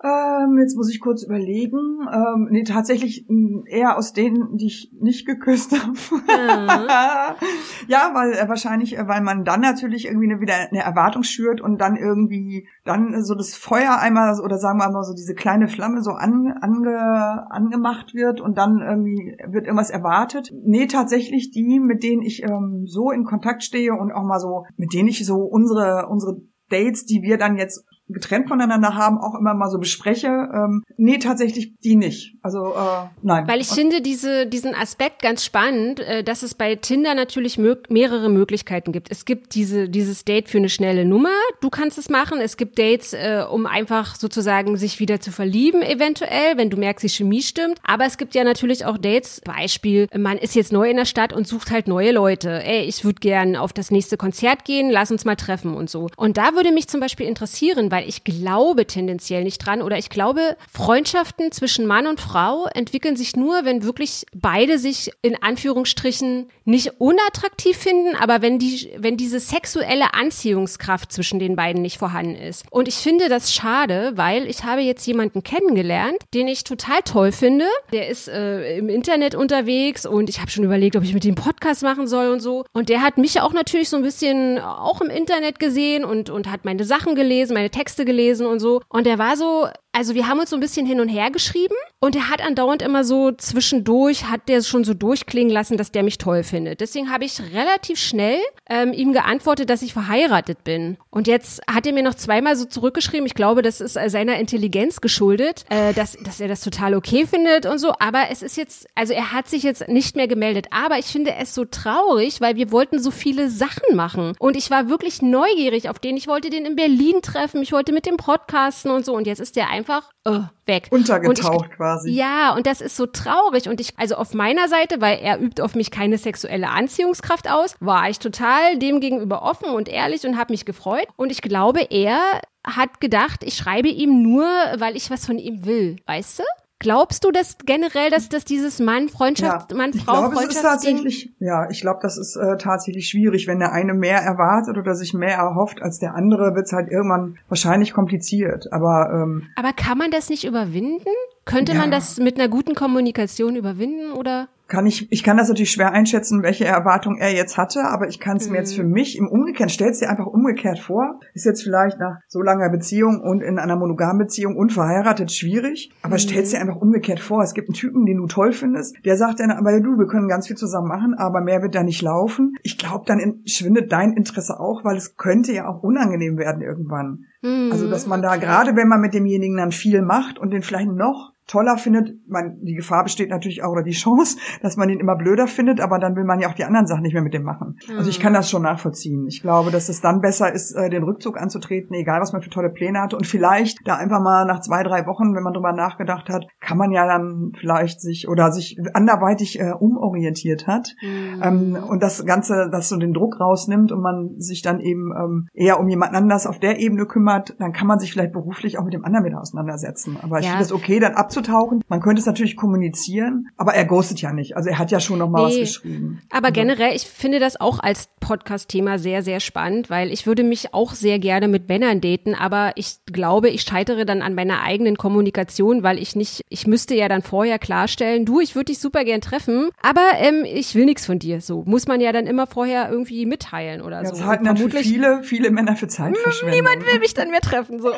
Ähm, jetzt muss ich kurz überlegen. Ähm, nee, tatsächlich eher aus denen, die ich nicht geküsst habe. Mhm. ja, weil äh, wahrscheinlich, äh, weil man dann natürlich irgendwie eine, wieder eine Erwartung schürt und dann irgendwie dann so das Feuer einmal oder sagen wir mal so diese kleine Flamme so an, ange, angemacht wird und dann irgendwie wird irgendwas erwartet. Nee, tatsächlich die, mit denen ich ähm, so in Kontakt stehe und auch mal so, mit denen ich so unsere, unsere Dates, die wir dann jetzt getrennt voneinander haben, auch immer mal so bespreche. Ähm, nee, tatsächlich die nicht. Also äh, nein. Weil ich finde diese, diesen Aspekt ganz spannend, äh, dass es bei Tinder natürlich mö mehrere Möglichkeiten gibt. Es gibt diese, dieses Date für eine schnelle Nummer, du kannst es machen. Es gibt Dates, äh, um einfach sozusagen sich wieder zu verlieben, eventuell, wenn du merkst, die Chemie stimmt. Aber es gibt ja natürlich auch Dates, Beispiel, man ist jetzt neu in der Stadt und sucht halt neue Leute. Ey, ich würde gern auf das nächste Konzert gehen, lass uns mal treffen und so. Und da würde mich zum Beispiel interessieren, weil ich glaube tendenziell nicht dran oder ich glaube, Freundschaften zwischen Mann und Frau entwickeln sich nur, wenn wirklich beide sich in Anführungsstrichen nicht unattraktiv finden, aber wenn die, wenn diese sexuelle Anziehungskraft zwischen den beiden nicht vorhanden ist. Und ich finde das schade, weil ich habe jetzt jemanden kennengelernt, den ich total toll finde. Der ist äh, im Internet unterwegs und ich habe schon überlegt, ob ich mit dem Podcast machen soll und so. Und der hat mich auch natürlich so ein bisschen auch im Internet gesehen und, und hat meine Sachen gelesen, meine Texte Texte gelesen und so. Und er war so, also wir haben uns so ein bisschen hin und her geschrieben und er hat andauernd immer so zwischendurch, hat der schon so durchklingen lassen, dass der mich toll findet. Deswegen habe ich relativ schnell ähm, ihm geantwortet, dass ich verheiratet bin. Und jetzt hat er mir noch zweimal so zurückgeschrieben, ich glaube, das ist äh, seiner Intelligenz geschuldet, äh, dass, dass er das total okay findet und so. Aber es ist jetzt, also er hat sich jetzt nicht mehr gemeldet. Aber ich finde es so traurig, weil wir wollten so viele Sachen machen. Und ich war wirklich neugierig auf den. Ich wollte den in Berlin treffen. Ich wollte mit dem Podcasten und so. Und jetzt ist der einfach uh, weg. Untergetaucht ich, quasi. Ja, und das ist so traurig. Und ich, also auf meiner Seite, weil er übt auf mich keine sexuelle Anziehungskraft aus, war ich total dem gegenüber offen und ehrlich und habe mich gefreut. Und ich glaube, er hat gedacht, ich schreibe ihm nur, weil ich was von ihm will, weißt du? Glaubst du das generell, dass, dass dieses Mann-Freundschaft, Ja, Mann-Frau ich glaube, es ist tatsächlich, ja, ich glaube, das ist äh, tatsächlich schwierig. Wenn der eine mehr erwartet oder sich mehr erhofft als der andere, wird es halt irgendwann wahrscheinlich kompliziert. Aber ähm, Aber kann man das nicht überwinden? Könnte Ja. man das mit einer guten Kommunikation überwinden oder? Kann ich, ich kann das natürlich schwer einschätzen, welche Erwartung er jetzt hatte, aber ich kann es mir jetzt für mich im Umgekehrt, stell's dir einfach umgekehrt vor, ist jetzt vielleicht nach so langer Beziehung und in einer monogamen Beziehung unverheiratet schwierig, aber stell's dir einfach umgekehrt vor, es gibt einen Typen, den du toll findest, der sagt dann, aber du, wir können ganz viel zusammen machen, aber mehr wird da nicht laufen. Ich glaube, dann in, schwindet dein Interesse auch, weil es könnte ja auch unangenehm werden irgendwann. Hm, Also, dass man da, gerade wenn man mit demjenigen dann viel macht und den vielleicht noch toller findet, man, die Gefahr besteht natürlich auch, oder die Chance, dass man ihn immer blöder findet, aber dann will man ja auch die anderen Sachen nicht mehr mit dem machen. Also ich kann das schon nachvollziehen. Ich glaube, dass es dann besser ist, äh, den Rückzug anzutreten, egal was man für tolle Pläne hatte. Und vielleicht da einfach mal nach zwei, drei Wochen, wenn man drüber nachgedacht hat, kann man ja dann vielleicht sich oder sich anderweitig äh, umorientiert hat. hm. Ähm, und das Ganze, das so den Druck rausnimmt und man sich dann eben ähm, eher um jemand anders auf der Ebene kümmert, dann kann man sich vielleicht beruflich auch mit dem anderen wieder auseinandersetzen. Aber ich Ja. finde es okay, dann abzutauchen. Man könnte es natürlich kommunizieren, aber er ghostet ja nicht. Also er hat ja schon noch mal was Nee. geschrieben. Aber generell, ich finde das auch als Podcast-Thema sehr, sehr spannend, weil ich würde mich auch sehr gerne mit Männern daten, aber ich glaube, ich scheitere dann an meiner eigenen Kommunikation, weil ich nicht, ich müsste ja dann vorher klarstellen, du, ich würde dich super gern treffen, aber ähm, ich will nichts von dir. So muss man ja dann immer vorher irgendwie mitteilen oder ja, so. das halten dann für viele, viele Männer für Zeitverschwendung. niemand will mich dann mehr treffen. So.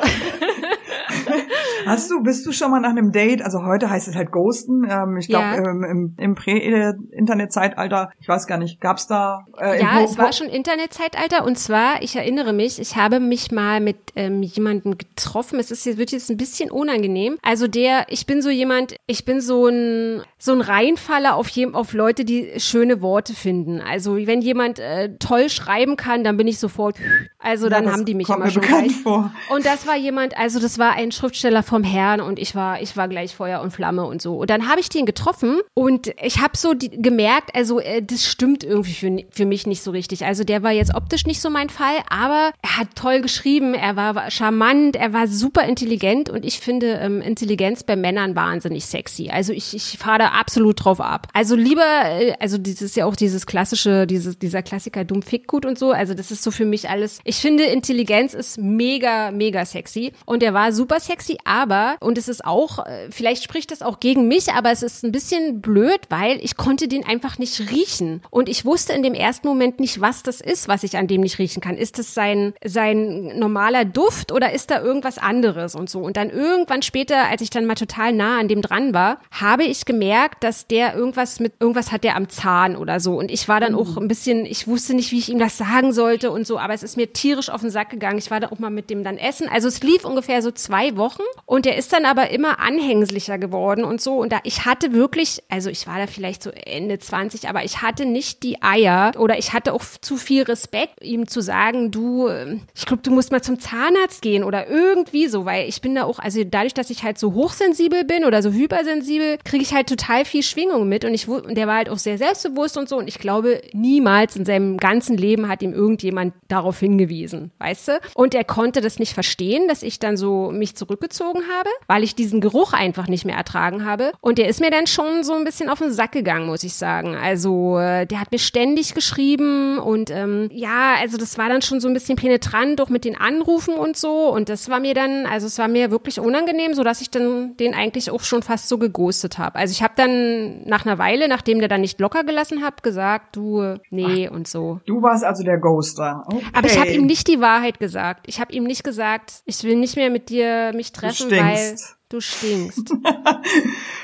Hast du, bist du schon mal nach einem Date, also heute heißt es halt Ghosten, ähm, ich glaube Ja. ähm, im, im Prä-Internet-Zeitalter, ich weiß gar nicht, gab's da äh, Ja, es war schon Internetzeitalter und zwar, ich erinnere mich, ich habe mich mal mit ähm, jemandem getroffen. Es ist wird jetzt ein bisschen unangenehm. Also der, ich bin so jemand, ich bin so ein so ein Reinfaller auf jem, auf Leute, die schöne Worte finden. Also wenn jemand äh, toll schreiben kann, dann bin ich sofort. Also dann haben die mich immer mir schon bekannt gleich. vor. Und das war jemand, also das war ein Schriftsteller vom Herrn und ich war, ich war gleich Feuer und Flamme und so. Und dann habe ich den getroffen und ich habe so die, gemerkt, also äh, das stimmt irgendwie für, für mich nicht so richtig. Also der war jetzt optisch nicht so mein Fall, aber er hat toll geschrieben, er war, charmant, er war super intelligent und ich finde ähm, Intelligenz bei Männern wahnsinnig sexy. Also ich, ich fahre da absolut drauf ab. Also lieber, äh, also ist ja auch dieses klassische, dieses, dieser Klassiker dumm fick gut und so. Also das ist so für mich alles. Ich finde Intelligenz ist mega, mega sexy und er war super sexy, aber und es ist auch, äh, vielleicht spricht das auch gegen mich, aber es ist ein bisschen blöd, weil ich konnte den einfach nicht riechen und ich wusste in dem ersten Moment nicht, was das ist, was ich an dem nicht riechen kann. Ist es sein sein normaler Duft oder ist da irgendwas anderes und so? Und dann irgendwann später, als ich dann mal total nah an dem dran war, habe ich gemerkt, dass der irgendwas mit irgendwas hat der am Zahn oder so und ich war dann auch ein bisschen, ich wusste nicht, wie ich ihm das sagen sollte und so, aber es ist mir tierisch auf den Sack gegangen. Ich war da auch mal mit dem dann essen. Also es lief ungefähr so zwei Wochen und der ist dann aber immer anhängslicher geworden und so und da ich hatte wirklich, also ich war da vielleicht so Ende 20, aber ich hatte nicht die Eier oder ich hatte auch zu viel Respekt, ihm zu sagen, du, ähm, ich glaube, du musst mal zum Zahnarzt gehen oder irgendwie so, weil ich bin da auch, also dadurch, dass ich halt so hochsensibel bin oder so hypersensibel, kriege ich halt total viel Schwingung mit und ich der war halt auch sehr selbstbewusst und so und ich glaube, niemals in seinem ganzen Leben hat ihm irgendjemand darauf hingewiesen, weißt du? Und er konnte das nicht verstehen, dass ich dann so mich zurückgezogen habe, weil ich diesen Geruch einfach nicht mehr ertragen habe und der ist mir dann schon so ein bisschen auf den Sack gegangen, muss ich sagen. Also äh, der hat mir ständig geschrieben und ähm, ja, also das war dann schon so ein bisschen penetrant, auch mit den Anrufen und so und das war mir dann, also es war mir wirklich unangenehm, so dass ich dann den eigentlich auch schon fast so geghostet habe. Also ich habe dann nach einer Weile, nachdem der dann nicht locker gelassen hat, gesagt, du, äh, nee und so. Du warst also der Ghoster. Okay. Aber ich habe ihm nicht die Wahrheit gesagt. Ich habe ihm nicht gesagt, ich will nicht mehr mit dir mich treffen, weil. Du stinkst.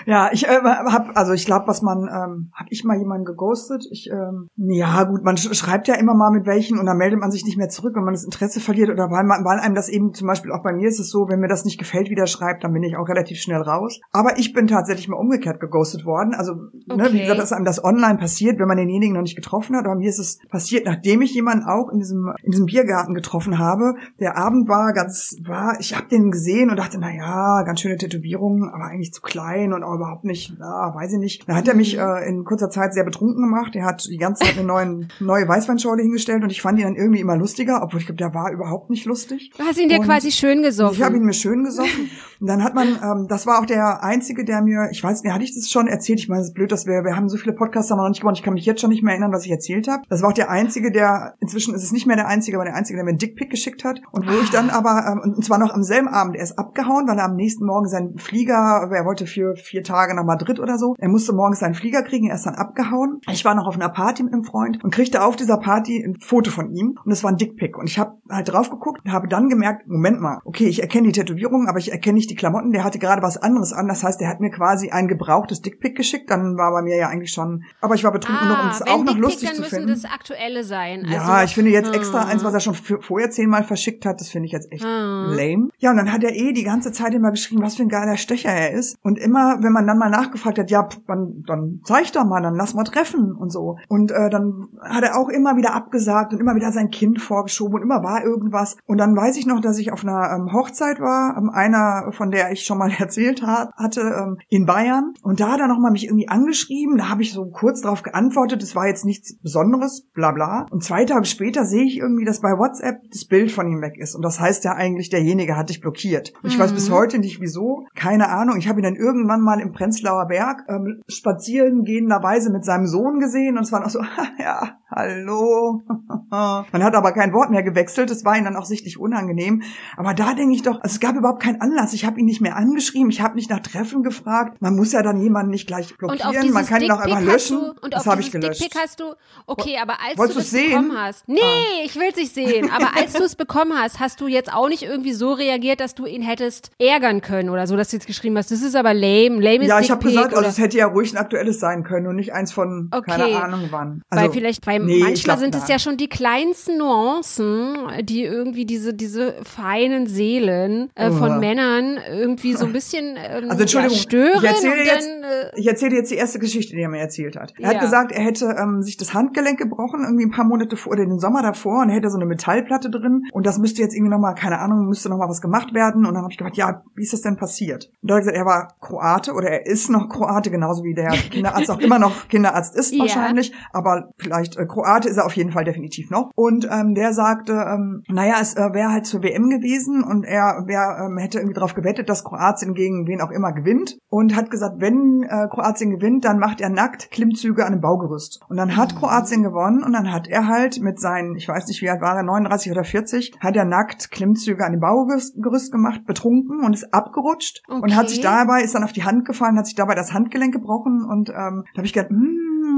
Ja, ich äh, hab, also ich glaube, was man, ähm, hab ich mal jemanden geghostet? Ich, ähm, ja gut, man sch schreibt ja immer mal mit welchen und dann meldet man sich nicht mehr zurück, wenn man das Interesse verliert oder weil, man, weil einem das eben zum Beispiel auch bei mir ist es so, wenn mir das nicht gefällt, wie der schreibt, dann bin ich auch relativ schnell raus. Aber ich bin tatsächlich mal umgekehrt geghostet worden. Also, ne, Okay. wie gesagt, dass einem das online passiert, wenn man denjenigen noch nicht getroffen hat. Aber mir ist es passiert, nachdem ich jemanden auch in diesem, in diesem Biergarten getroffen habe. Der Abend war ganz, war, ich habe den gesehen und dachte, na ja, ganz schöne Tätowierungen, aber eigentlich zu klein und auch überhaupt nicht, na, weiß ich nicht. Da hat er mich mhm. äh, in kurzer Zeit sehr betrunken gemacht. Er hat die ganze Zeit eine neuen, neue Weißweinschorle hingestellt und ich fand ihn dann irgendwie immer lustiger, obwohl ich glaube, der war überhaupt nicht lustig. Du hast ihn dir und quasi schön gesoffen. Ich habe ihn mir schön gesoffen. Und dann hat man, ähm, das war auch der Einzige, der mir, ich weiß nicht, hatte ich das schon erzählt? Ich meine, es ist blöd, dass wir, wir haben so viele Podcasts haben wir noch nicht gemacht. Ich kann mich jetzt schon nicht mehr erinnern, was ich erzählt habe. Das war auch der Einzige, der, inzwischen ist es nicht mehr der Einzige, aber der Einzige, der mir einen Dickpick geschickt hat. Und wo ich dann aber, ähm, und zwar noch am selben Abend, er ist abgehauen, weil er am nächsten Morgen seinen Flieger, er wollte für vier Tage nach Madrid oder so, er musste morgens seinen Flieger kriegen, er ist dann abgehauen. Ich war noch auf einer Party mit einem Freund und kriegte auf dieser Party ein Foto von ihm und es war ein Dickpick. Und ich habe halt drauf geguckt und habe dann gemerkt, Moment mal, okay, ich erkenne die Tätowierung, aber ich erkenne nicht die Klamotten, der hatte gerade was anderes an. Das heißt, der hat mir quasi ein gebrauchtes Dickpick geschickt, dann war bei mir ja eigentlich schon, aber ich war betrunken ah, um es auch noch Dickpick, lustig dann zu finden. das aktuelle sein. Also, ja, ich finde jetzt extra hm. eins, was er schon vorher zehnmal verschickt hat, das finde ich jetzt echt hm. lame. Ja, und dann hat er eh die ganze Zeit immer geschrieben, was für ein geiler Stecher er ist. Und immer, wenn man dann mal nachgefragt hat, ja, dann, dann zeig doch mal, dann lass mal treffen und so. Und äh, dann hat er auch immer wieder abgesagt und immer wieder sein Kind vorgeschoben und immer war irgendwas. Und dann weiß ich noch, dass ich auf einer ähm, Hochzeit war, ähm, einer, von der ich schon mal erzählt hat, hatte, ähm, in Bayern. Und da hat er nochmal mich irgendwie angeschrieben. Da habe ich so kurz darauf geantwortet. Es war jetzt nichts Besonderes, bla bla. Und zwei Tage später sehe ich irgendwie, dass bei WhatsApp das Bild von ihm weg ist. Und das heißt ja eigentlich, derjenige hat dich blockiert. Und ich mhm. weiß bis heute nicht wieso. Keine Ahnung. Ich habe ihn dann irgendwann mal im Prenzlauer Berg ähm, spazieren gehenderweise mit seinem Sohn gesehen. Und es war noch so, ja, hallo. Man hat aber kein Wort mehr gewechselt. Es war ihm dann auch sichtlich unangenehm. Aber da denke ich doch, also es gab überhaupt keinen Anlass. Ich habe ihn nicht mehr angeschrieben. Ich habe nicht nach Treffen gefragt. Man muss ja dann jemanden nicht gleich blockieren. Man kann ihn auch einfach löschen. Du, und das habe ich gelöscht. Dickpick hast du, okay, aber als Wolltest du es bekommen hast. Nee, ah. ich will es nicht sehen. Aber als du es bekommen hast, hast du jetzt auch nicht irgendwie so reagiert, dass du ihn hättest ärgern können oder so, dass du jetzt geschrieben hast, das ist aber lame. Lame ist Ja, ich habe gesagt, also es hätte ja ruhig ein aktuelles sein können und nicht eins von okay. keine Ahnung wann. Also, weil vielleicht, weil nee, manchmal sind es ja schon die kleinsten Nuancen, die irgendwie diese, diese feinen Seelen äh, von oh. Männern irgendwie so ein bisschen ähm, also, Entschuldigung, ja, stören. Ich erzähle, jetzt, dann, äh, ich erzähle jetzt die erste Geschichte, die er mir erzählt hat. Er ja. hat gesagt, er hätte ähm, sich das Handgelenk gebrochen, irgendwie ein paar Monate vor, oder den Sommer davor, und er hätte so eine Metallplatte drin. Und das müsste jetzt irgendwie nochmal, keine Ahnung, müsste nochmal was gemacht werden. Und dann habe ich gedacht, ja, wie ist das denn passiert? Und da hat er gesagt, er war Kroate oder er ist noch Kroate, genauso wie der Kinderarzt auch immer noch Kinderarzt ist wahrscheinlich. Ja. Aber vielleicht äh, Kroate ist er auf jeden Fall definitiv noch. Und ähm, der sagte, ähm, naja, es äh, wäre halt zur WM gewesen und er wär, ähm, hätte irgendwie darauf gewettet, dass Kroatien gegen wen auch immer gewinnt. Und hat gesagt, wenn äh, Kroatien gewinnt, dann macht er nackt Klimmzüge an einem Baugerüst. Und dann hat Kroatien gewonnen und dann hat er halt mit seinen, ich weiß nicht, wie alt war er, 39 oder 40, hat er nackt Klimmzüge an dem Baugerüst gemacht, betrunken und ist abgerutscht okay. und hat sich dabei, ist dann auf die Hand gefallen, hat sich dabei das Handgelenk gebrochen und ähm, da habe ich gedacht,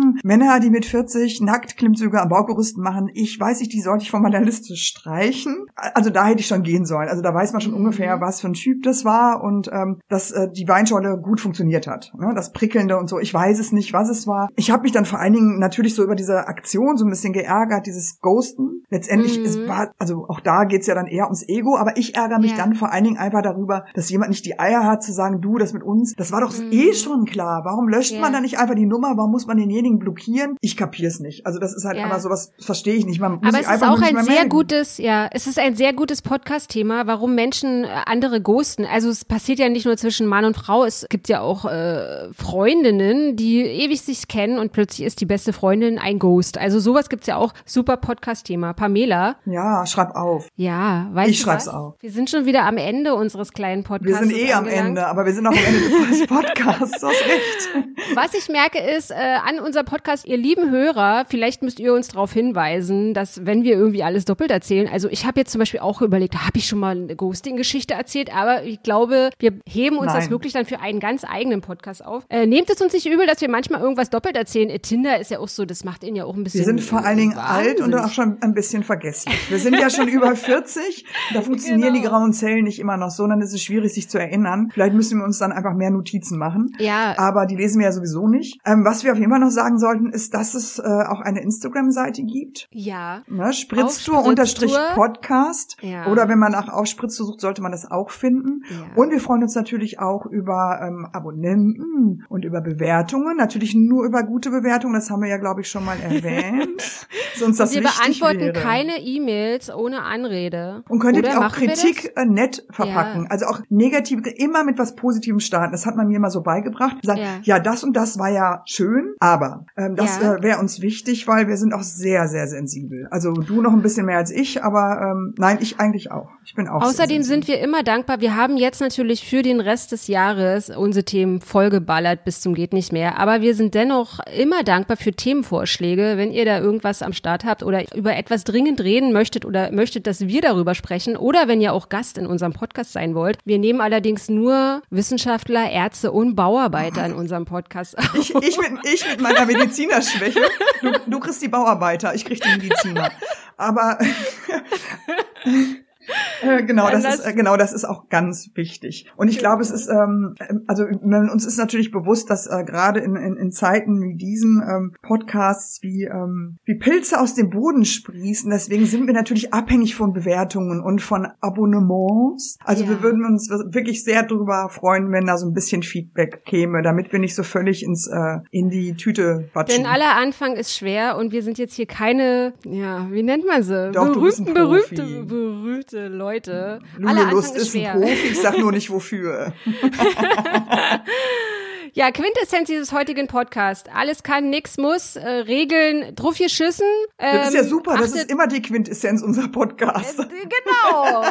hm, Männer, die mit 40 nackt Klimmzüge am Baugerüst machen, ich weiß nicht, die sollte ich von meiner Liste streichen. Also da hätte ich schon gehen sollen. Also da weiß man schon mhm. ungefähr, was für ein Typ das war und ähm, dass äh, die Weinschorle gut funktioniert hat. Ne? Das Prickelnde und so. Ich weiß es nicht, was es war. Ich habe mich dann vor allen Dingen natürlich so über diese Aktion so ein bisschen geärgert, dieses Ghosten. Letztendlich mhm. ist, war, also auch da geht's ja dann eher ums Ego, aber ich ärgere mich ja. dann vor allen Dingen einfach darüber, dass jemand nicht die Eier hat zu sagen, du, das mit uns, das war doch mhm. eh schon klar. Warum löscht ja. man da nicht einfach die Nummer? Warum muss man denjenigen denjenigen blockieren. Ich kapier's nicht. Also das ist halt ja. einfach sowas, verstehe ich nicht. Man muss Aber es ist auch ein sehr gutes, ja, es ist ein sehr gutes Podcast-Thema, warum Menschen äh, andere ghosten. Also es passiert ja nicht nur zwischen Mann und Frau, es gibt ja auch äh, Freundinnen, die ewig sich kennen und plötzlich ist die beste Freundin ein Ghost. Also sowas gibt's ja auch. Super Podcast-Thema. Pamela. Ja, schreib auf. Ja, weißt ich du schreib's was? auf. Wir sind schon wieder am Ende unseres kleinen Podcasts. Wir sind eh angelangt. am Ende, aber wir sind auch am Ende des Podcasts. Hast recht. Was ich merke ist, äh, an unser Podcast, ihr lieben Hörer, vielleicht müsst ihr uns darauf hinweisen, dass wenn wir irgendwie alles doppelt erzählen, also ich habe jetzt zum Beispiel auch überlegt, habe ich schon mal eine Ghosting-Geschichte erzählt, aber ich glaube, wir heben uns Nein. das wirklich dann für einen ganz eigenen Podcast auf. Äh, nehmt es uns nicht übel, dass wir manchmal irgendwas doppelt erzählen. Äh, Tinder ist ja auch so, das macht ihn ja auch ein bisschen. Wir sind vor allen Dingen alt und auch schon ein bisschen vergessen. Wir sind ja schon über 40, da funktionieren genau. die grauen Zellen nicht immer noch so, dann ist es schwierig, sich zu erinnern. Vielleicht müssen wir uns dann einfach mehr Notizen machen. Ja. Aber die lesen wir ja sowieso nicht. Ähm, was wir auf jeden Fall noch sagen, sagen sollten, ist, dass es äh, auch eine Instagram-Seite gibt. Ja. Ne? Spritztour-Podcast. Ja. Oder wenn man nach Aufspritztour sucht, sollte man das auch finden. Ja. Und wir freuen uns natürlich auch über ähm, Abonnenten und über Bewertungen. Natürlich nur über gute Bewertungen, das haben wir ja, glaube ich, schon mal erwähnt. Sonst das wir beantworten wäre. keine E-Mails ohne Anrede. Und könntet ihr auch Kritik äh, nett verpacken. Ja. Also auch negativ, immer mit was Positivem starten. Das hat man mir mal so beigebracht. Sagen, Ja. ja. das und das war ja schön, aber ähm, das Ja. äh, wäre uns wichtig, weil wir sind auch sehr, sehr sensibel. Also du noch ein bisschen mehr als ich, aber ähm, nein, ich eigentlich auch. Ich bin auch Außerdem sind wir immer dankbar. Wir haben jetzt natürlich für den Rest des Jahres unsere Themen vollgeballert bis zum geht nicht mehr. Aber wir sind dennoch immer dankbar für Themenvorschläge, wenn ihr da irgendwas am Start habt oder über etwas dringend reden möchtet oder möchtet, dass wir darüber sprechen oder wenn ihr auch Gast in unserem Podcast sein wollt. Wir nehmen allerdings nur Wissenschaftler, Ärzte und Bauarbeiter in unserem Podcast auf. Ich, ich, mit, ich mit meiner Medizinerschwäche. Du, du kriegst die Bauarbeiter, ich krieg die Mediziner. Aber äh, genau, das ist äh, genau, das ist auch ganz wichtig. Und ich glaube, es ist ähm, also man- uns ist natürlich bewusst, dass äh, gerade in, in, in Zeiten wie diesen ähm, Podcasts wie ähm, wie Pilze aus dem Boden sprießen. Deswegen sind wir natürlich abhängig von Bewertungen und von Abonnements. Also Ja. wir würden uns wirklich sehr darüber freuen, wenn da so ein bisschen Feedback käme, damit wir nicht so völlig ins äh, in die Tüte watschen. Denn aller Anfang ist schwer und wir sind jetzt hier keine, ja, wie nennt man sie? Doch, ein berühmte, berühmte, Berühmte Leute. Anfang ist ein. Profi, ich sag nur nicht wofür. Ja, Quintessenz dieses heutigen Podcasts. Alles kann, nix muss, äh, Regeln, drauf hier schüssen. Ähm, Das ist ja super, das achtet- ist immer die Quintessenz unserer Podcasts. Äh, Genau.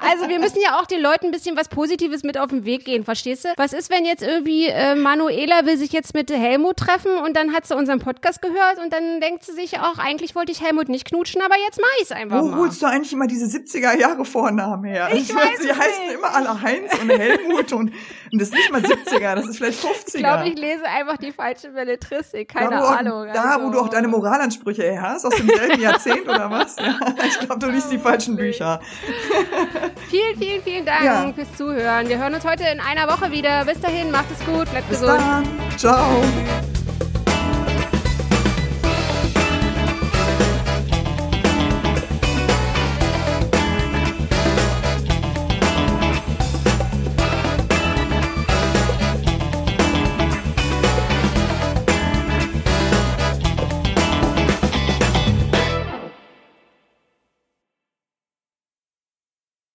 Also wir müssen ja auch den Leuten ein bisschen was Positives mit auf den Weg gehen, verstehst du? Was ist, wenn jetzt irgendwie äh, Manuela will sich jetzt mit Helmut treffen und dann hat sie unseren Podcast gehört und dann denkt sie sich auch, eigentlich wollte ich Helmut nicht knutschen, aber jetzt mach ich's einfach Wo mal. holst du eigentlich immer diese 70er Jahre Vornamen her? Ich weiß Sie es heißen immer alle Heinz und Helmut und, und das ist nicht mal 70er, das ist vielleicht 50er. Ich glaube, ich lese einfach die falsche Belletristik, keine da, auch- Ahnung. Da, also. wo du auch deine Moralansprüche her hast, aus demselben Jahrzehnt oder was? Ja, ich glaube, du liest die falschen Bücher. Vielen, vielen, vielen Dank Ja. fürs Zuhören. Wir hören uns heute in einer Woche wieder. Bis dahin, macht es gut, bleibt Bis gesund. dann. Ciao.